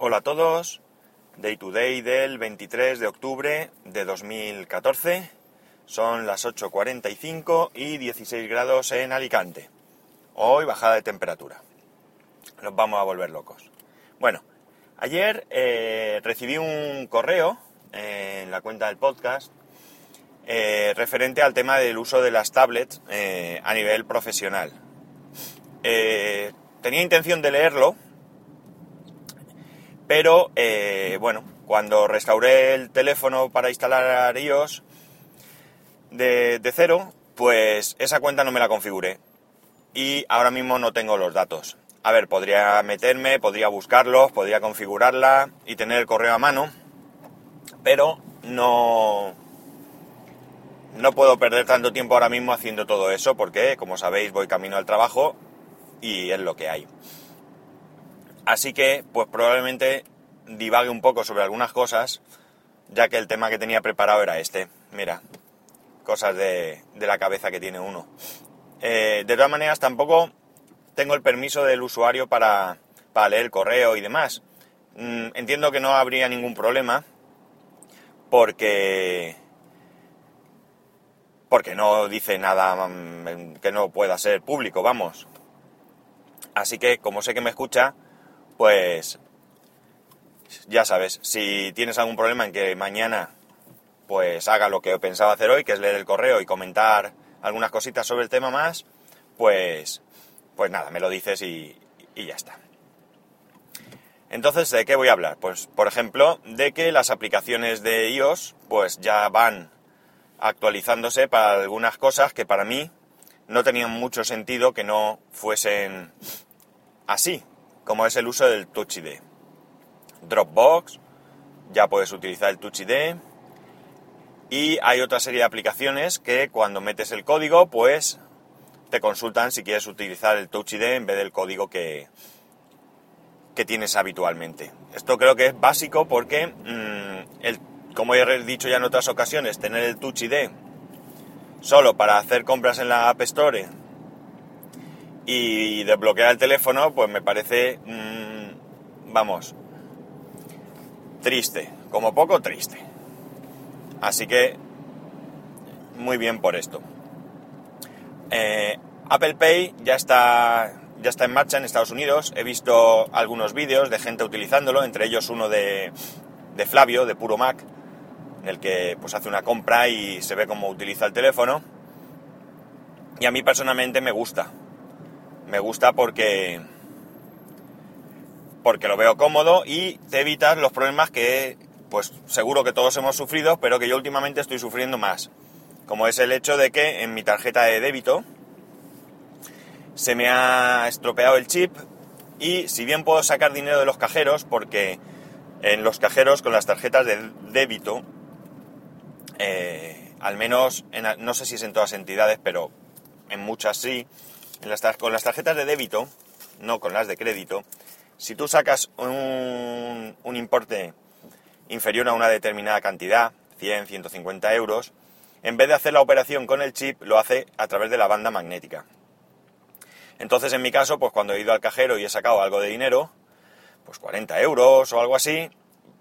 Hola a todos, Day to Day del 23 de octubre de 2014. Son las 8.45 y 16 grados en Alicante. Hoy bajada de temperatura. Nos vamos a volver locos. Bueno, ayer eh, recibí un correo en la cuenta del podcast eh, referente al tema del uso de las tablets eh, a nivel profesional. tenía intención de leerlo, pero bueno, cuando restauré el teléfono para instalar iOS de, de cero, pues esa cuenta no me la configuré y ahora mismo no tengo los datos. A ver, podría meterme, podría buscarlos, podría configurarla y tener el correo a mano, pero no, no puedo perder tanto tiempo ahora mismo haciendo todo eso porque, como sabéis, voy camino al trabajo y es lo que hay. Así que, pues probablemente divague un poco sobre algunas cosas, ya que el tema que tenía preparado era este. Mira, cosas de, de la cabeza que tiene uno. Eh, de todas maneras, tampoco tengo el permiso del usuario para, leer el correo y demás. Mm, entiendo que no habría ningún problema porque porque no dice nada mm, que no pueda ser público, vamos. Así que como sé que me escucha, pues ya sabes, si tienes algún problema en que mañana pues haga lo que he pensado hacer hoy, que es leer el correo y comentar algunas cositas sobre el tema más, pues, pues nada, me lo dices y, y ya está. Entonces, ¿de qué voy a hablar? Pues, por ejemplo, de que las aplicaciones de iOS, pues ya van actualizándose para algunas cosas que para mí no tenían mucho sentido que no fuesen así, como es el uso del Touch ID. Dropbox, ya puedes utilizar el Touch ID, y hay otra serie de aplicaciones que cuando metes el código, pues te consultan si quieres utilizar el Touch ID en vez del código que, que tienes habitualmente. Esto creo que es básico porque, mm, el, como he dicho ya en otras ocasiones, tener el Touch ID solo para hacer compras en la App Store y desbloquear el teléfono, pues me parece, mm, vamos, triste, como poco triste. Así que, muy bien por esto. Eh, Apple Pay ya está, ya está en marcha en Estados Unidos. He visto algunos vídeos de gente utilizándolo, entre ellos uno de, de Flavio, de Puro Mac, en el que pues, hace una compra y se ve cómo utiliza el teléfono. Y a mí personalmente me gusta. Me gusta porque porque lo veo cómodo y te evitas los problemas que pues seguro que todos hemos sufrido, pero que yo últimamente estoy sufriendo más. Como es el hecho de que en mi tarjeta de débito se me ha estropeado el chip y si bien puedo sacar dinero de los cajeros, porque en los cajeros con las tarjetas de débito, eh, al menos, no sé si es en todas entidades, pero en muchas sí, con las tarjetas de débito, no con las de crédito, si tú sacas un, un importe inferior a una determinada cantidad, 100, 150 euros, en vez de hacer la operación con el chip, lo hace a través de la banda magnética. Entonces, en mi caso, pues cuando he ido al cajero y he sacado algo de dinero, pues 40 euros o algo así,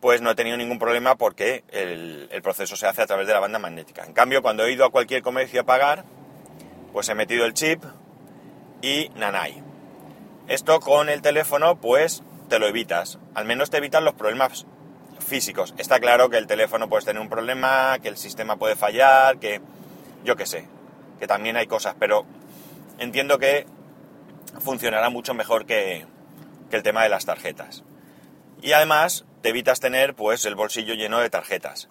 pues no he tenido ningún problema porque el, proceso se hace a través de la banda magnética. En cambio, cuando he ido a cualquier comercio a pagar, pues he metido el chip y nanay. Esto con el teléfono, pues te lo evitas. Al menos te evitan los problemas físicos. Está claro que el teléfono puede tener un problema, que el sistema puede fallar, que yo qué sé, que también hay cosas, pero entiendo que funcionará mucho mejor que, el tema de las tarjetas. Y además te evitas tener pues el bolsillo lleno de tarjetas.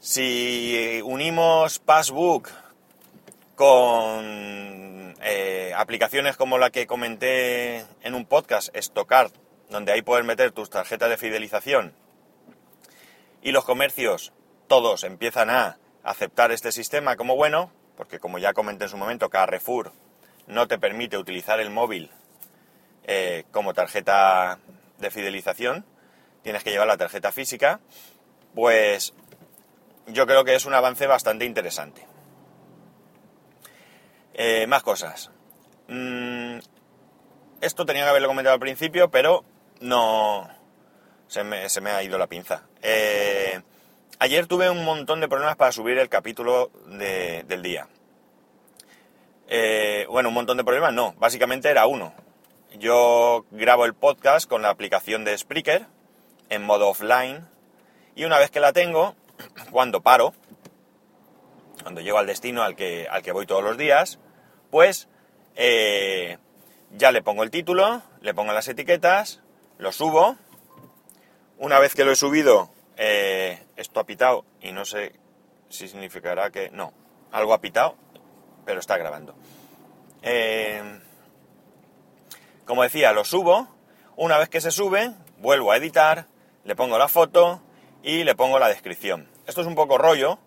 Si unimos Passbook con eh, aplicaciones como la que comenté en un podcast, Stockard, donde ahí puedes meter tus tarjetas de fidelización. Y los comercios todos empiezan a aceptar este sistema como bueno, porque como ya comenté en su momento, Carrefour no te permite utilizar el móvil eh, como tarjeta de fidelización, tienes que llevar la tarjeta física, pues yo creo que es un avance bastante interesante. Eh, más cosas. Mm, esto tenía que haberlo comentado al principio, pero no, se me, se me ha ido la pinza. Eh, ayer tuve un montón de problemas para subir el capítulo de- del día. Eh, bueno, un montón de problemas, no, básicamente era uno. Yo grabo el podcast con la aplicación de Spreaker en modo offline y una vez que la tengo, cuando paro, cuando llego al destino al que, al que voy todos los días, pues eh, ya le pongo el título, le pongo las etiquetas, lo subo. Una vez que lo he subido, eh, esto ha pitado y no sé si significará que... No, algo ha pitado, pero está grabando. Eh, como decía, lo subo. Una vez que se sube, vuelvo a editar, le pongo la foto y le pongo la descripción. Esto es un poco rollo,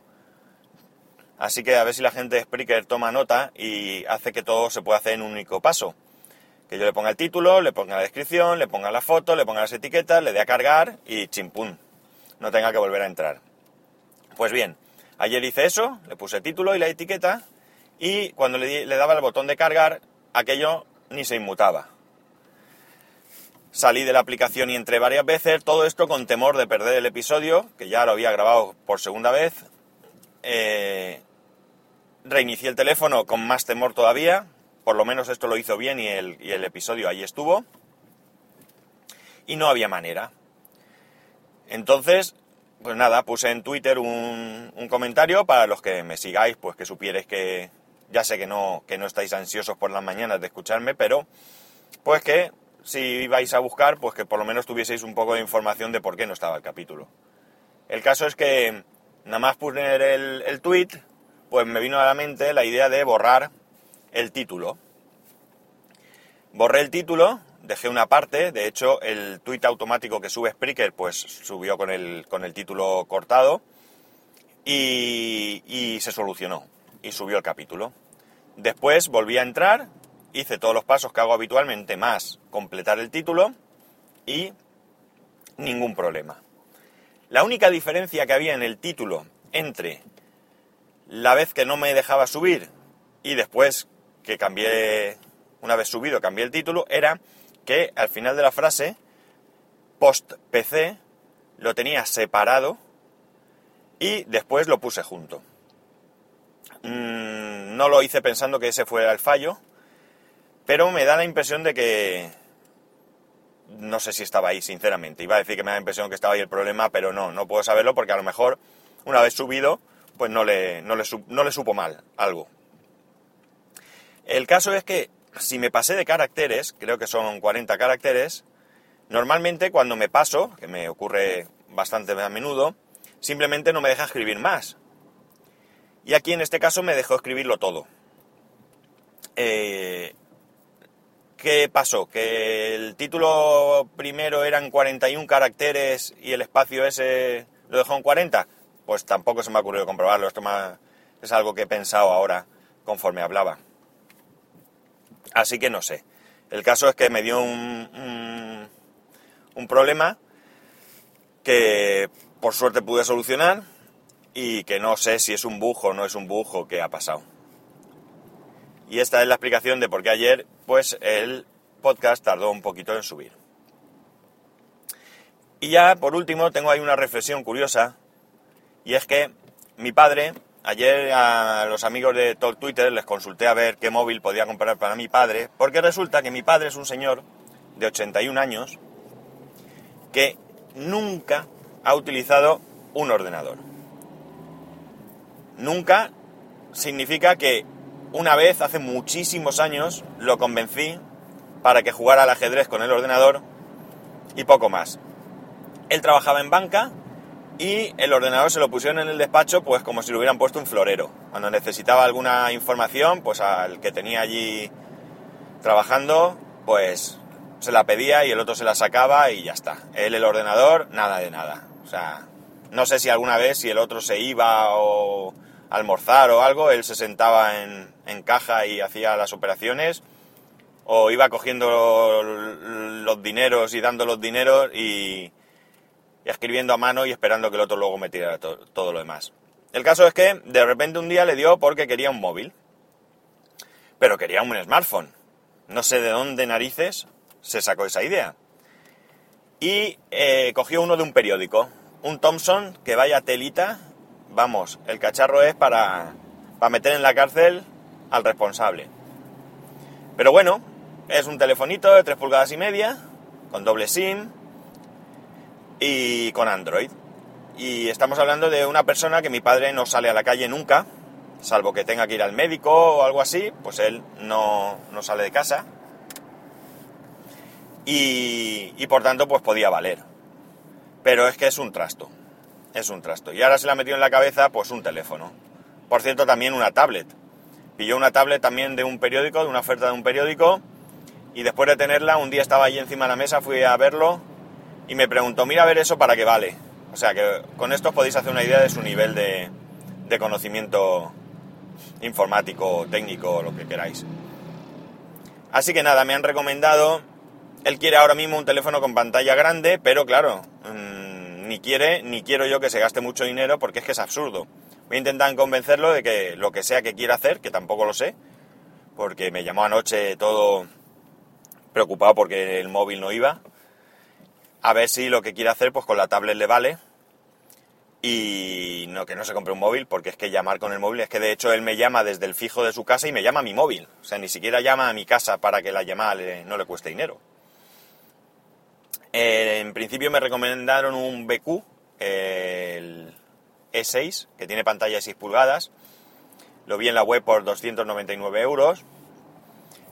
así que a ver si la gente de Spreaker toma nota y hace que todo se pueda hacer en un único paso. Que yo le ponga el título, le ponga la descripción, le ponga la foto, le ponga las etiquetas, le dé a cargar y chimpún. No tenga que volver a entrar. Pues bien, ayer hice eso, le puse el título y la etiqueta y cuando le, le daba el botón de cargar, aquello ni se inmutaba. Salí de la aplicación y entré varias veces, todo esto con temor de perder el episodio, que ya lo había grabado por segunda vez. Eh, reinicié el teléfono con más temor todavía, por lo menos esto lo hizo bien y el, episodio ahí estuvo. Y no había manera. Entonces, pues nada, puse en Twitter un, comentario para los que me sigáis, pues que supierais que ya sé que no, que no estáis ansiosos por las mañanas de escucharme, pero pues que si ibais a buscar, pues que por lo menos tuvieseis un poco de información de por qué no estaba el capítulo. El caso es que nada más poner el tweet, pues me vino a la mente la idea de borrar el título. Borré el título, dejé una parte, de hecho el tweet automático que sube Spreaker pues subió con el, con el título cortado y, y se solucionó y subió el capítulo. Después volví a entrar, hice todos los pasos que hago habitualmente más completar el título y ningún problema. La única diferencia que había en el título entre la vez que no me dejaba subir y después que cambié, una vez subido, cambié el título, era que al final de la frase, post PC, lo tenía separado y después lo puse junto. Mm, no lo hice pensando que ese fuera el fallo, pero me da la impresión de que... No sé si estaba ahí, sinceramente. Iba a decir que me da la impresión que estaba ahí el problema, pero no, no puedo saberlo porque a lo mejor una vez subido, pues no le, no le, no le supo mal algo. El caso es que si me pasé de caracteres, creo que son 40 caracteres, normalmente cuando me paso, que me ocurre bastante a menudo, simplemente no me deja escribir más. Y aquí en este caso me dejó escribirlo todo. Eh, ¿Qué pasó? ¿Que el título primero eran 41 caracteres y el espacio ese lo dejó en 40? Pues tampoco se me ha ocurrido comprobarlo. Esto es algo que he pensado ahora conforme hablaba. Así que no sé. El caso es que me dio un, un, un problema que por suerte pude solucionar y que no sé si es un bujo o no es un bujo que ha pasado. Y esta es la explicación de por qué ayer, pues, el podcast tardó un poquito en subir. Y ya, por último, tengo ahí una reflexión curiosa, y es que mi padre, ayer a los amigos de Talk Twitter les consulté a ver qué móvil podía comprar para mi padre, porque resulta que mi padre es un señor de 81 años que nunca ha utilizado un ordenador. Nunca significa que una vez, hace muchísimos años, lo convencí para que jugara al ajedrez con el ordenador y poco más. Él trabajaba en banca y el ordenador se lo pusieron en el despacho pues como si le hubieran puesto un florero. Cuando necesitaba alguna información, pues al que tenía allí trabajando, pues se la pedía y el otro se la sacaba y ya está. Él el ordenador, nada de nada. O sea, no sé si alguna vez si el otro se iba o almorzar o algo, él se sentaba en, en caja y hacía las operaciones o iba cogiendo los dineros y dando los dineros y escribiendo a mano y esperando que el otro luego me tirara to- todo lo demás. El caso es que de repente un día le dio porque quería un móvil, pero quería un smartphone. No sé de dónde narices se sacó esa idea. y eh, cogió uno de un periódico, un Thompson que vaya telita, vamos, el cacharro es para, para meter en la cárcel al responsable. Pero bueno, es un telefonito de 3 pulgadas y media, con doble SIM y con Android. Y estamos hablando de una persona que mi padre no sale a la calle nunca, salvo que tenga que ir al médico o algo así, pues él no, no sale de casa. Y, y, por tanto, pues podía valer. Pero es que es un trasto. Es un trasto. Y ahora se le ha metido en la cabeza, pues un teléfono. Por cierto, también una tablet. Pilló una tablet también de un periódico, de una oferta de un periódico. Y después de tenerla, un día estaba allí encima de la mesa, fui a verlo y me preguntó, mira a ver eso para qué vale. O sea que con esto os podéis hacer una idea de su nivel de, de conocimiento informático, técnico, lo que queráis. Así que nada, me han recomendado. Él quiere ahora mismo un teléfono con pantalla grande, pero claro, mmm, ni quiere, ni quiero yo que se gaste mucho dinero porque es que es absurdo. Voy a intentar convencerlo de que lo que sea que quiera hacer, que tampoco lo sé, porque me llamó anoche todo preocupado porque el móvil no iba, a ver si lo que quiere hacer pues con la tablet le vale y no que no se compre un móvil porque es que llamar con el móvil es que de hecho él me llama desde el fijo de su casa y me llama a mi móvil. O sea ni siquiera llama a mi casa para que la llamada no le cueste dinero. Eh, en principio me recomendaron un BQ el E6 que tiene pantalla de 6 pulgadas. Lo vi en la web por 299 euros.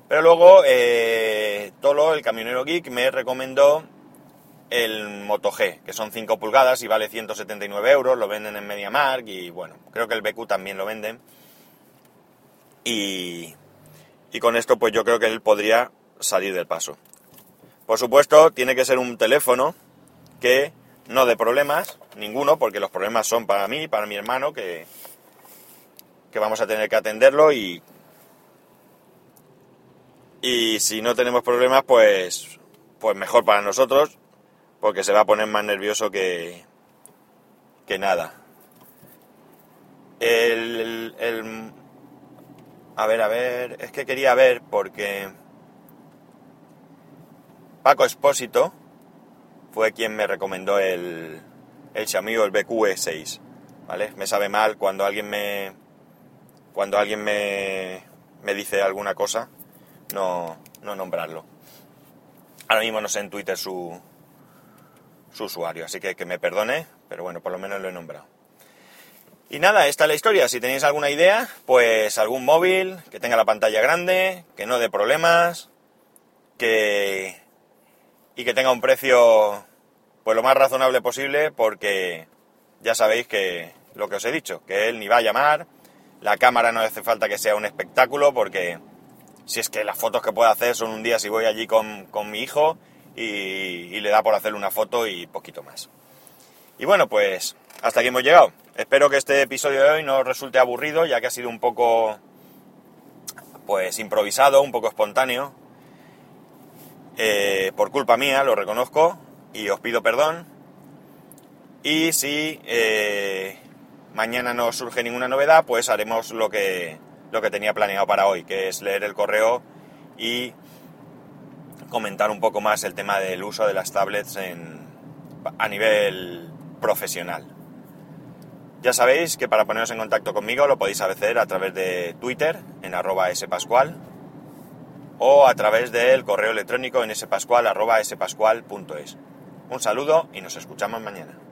Pero luego eh, Tolo el camionero geek me recomendó el Moto G, que son 5 pulgadas y vale 179 euros, lo venden en MediaMark y bueno, creo que el BQ también lo venden. Y, y con esto pues yo creo que él podría salir del paso. Por supuesto, tiene que ser un teléfono que no dé problemas, ninguno, porque los problemas son para mí, para mi hermano, que, que vamos a tener que atenderlo y, y si no tenemos problemas, pues, pues mejor para nosotros porque se va a poner más nervioso que, que nada. El, el, a ver, a ver, es que quería ver porque Paco Espósito fue quien me recomendó el, el Xiaomi el BQE6, ¿vale? Me sabe mal cuando alguien me cuando alguien me, me dice alguna cosa, no, no nombrarlo. Ahora mismo no sé en Twitter su, su usuario. Así que que me perdone, pero bueno, por lo menos lo he nombrado. Y nada, esta es la historia. Si tenéis alguna idea, pues algún móvil que tenga la pantalla grande, que no dé problemas, que y que tenga un precio pues lo más razonable posible, porque ya sabéis que lo que os he dicho, que él ni va a llamar, la cámara no hace falta que sea un espectáculo, porque si es que las fotos que puedo hacer son un día si voy allí con, con mi hijo y, le da por hacerle una foto y poquito más. Y bueno, pues hasta aquí hemos llegado. Espero que este episodio de hoy no resulte aburrido, ya que ha sido un poco pues improvisado, un poco espontáneo. Eh, por culpa mía, lo reconozco y os pido perdón. Y si eh, mañana no surge ninguna novedad, pues haremos lo que, lo que tenía planeado para hoy, que es leer el correo y comentar un poco más el tema del uso de las tablets a nivel profesional. Ya sabéis que para poneros en contacto conmigo lo podéis hacer a través de Twitter en arroba spascual o a través del correo electrónico en spascual arroba spascual.es. Un saludo y nos escuchamos mañana.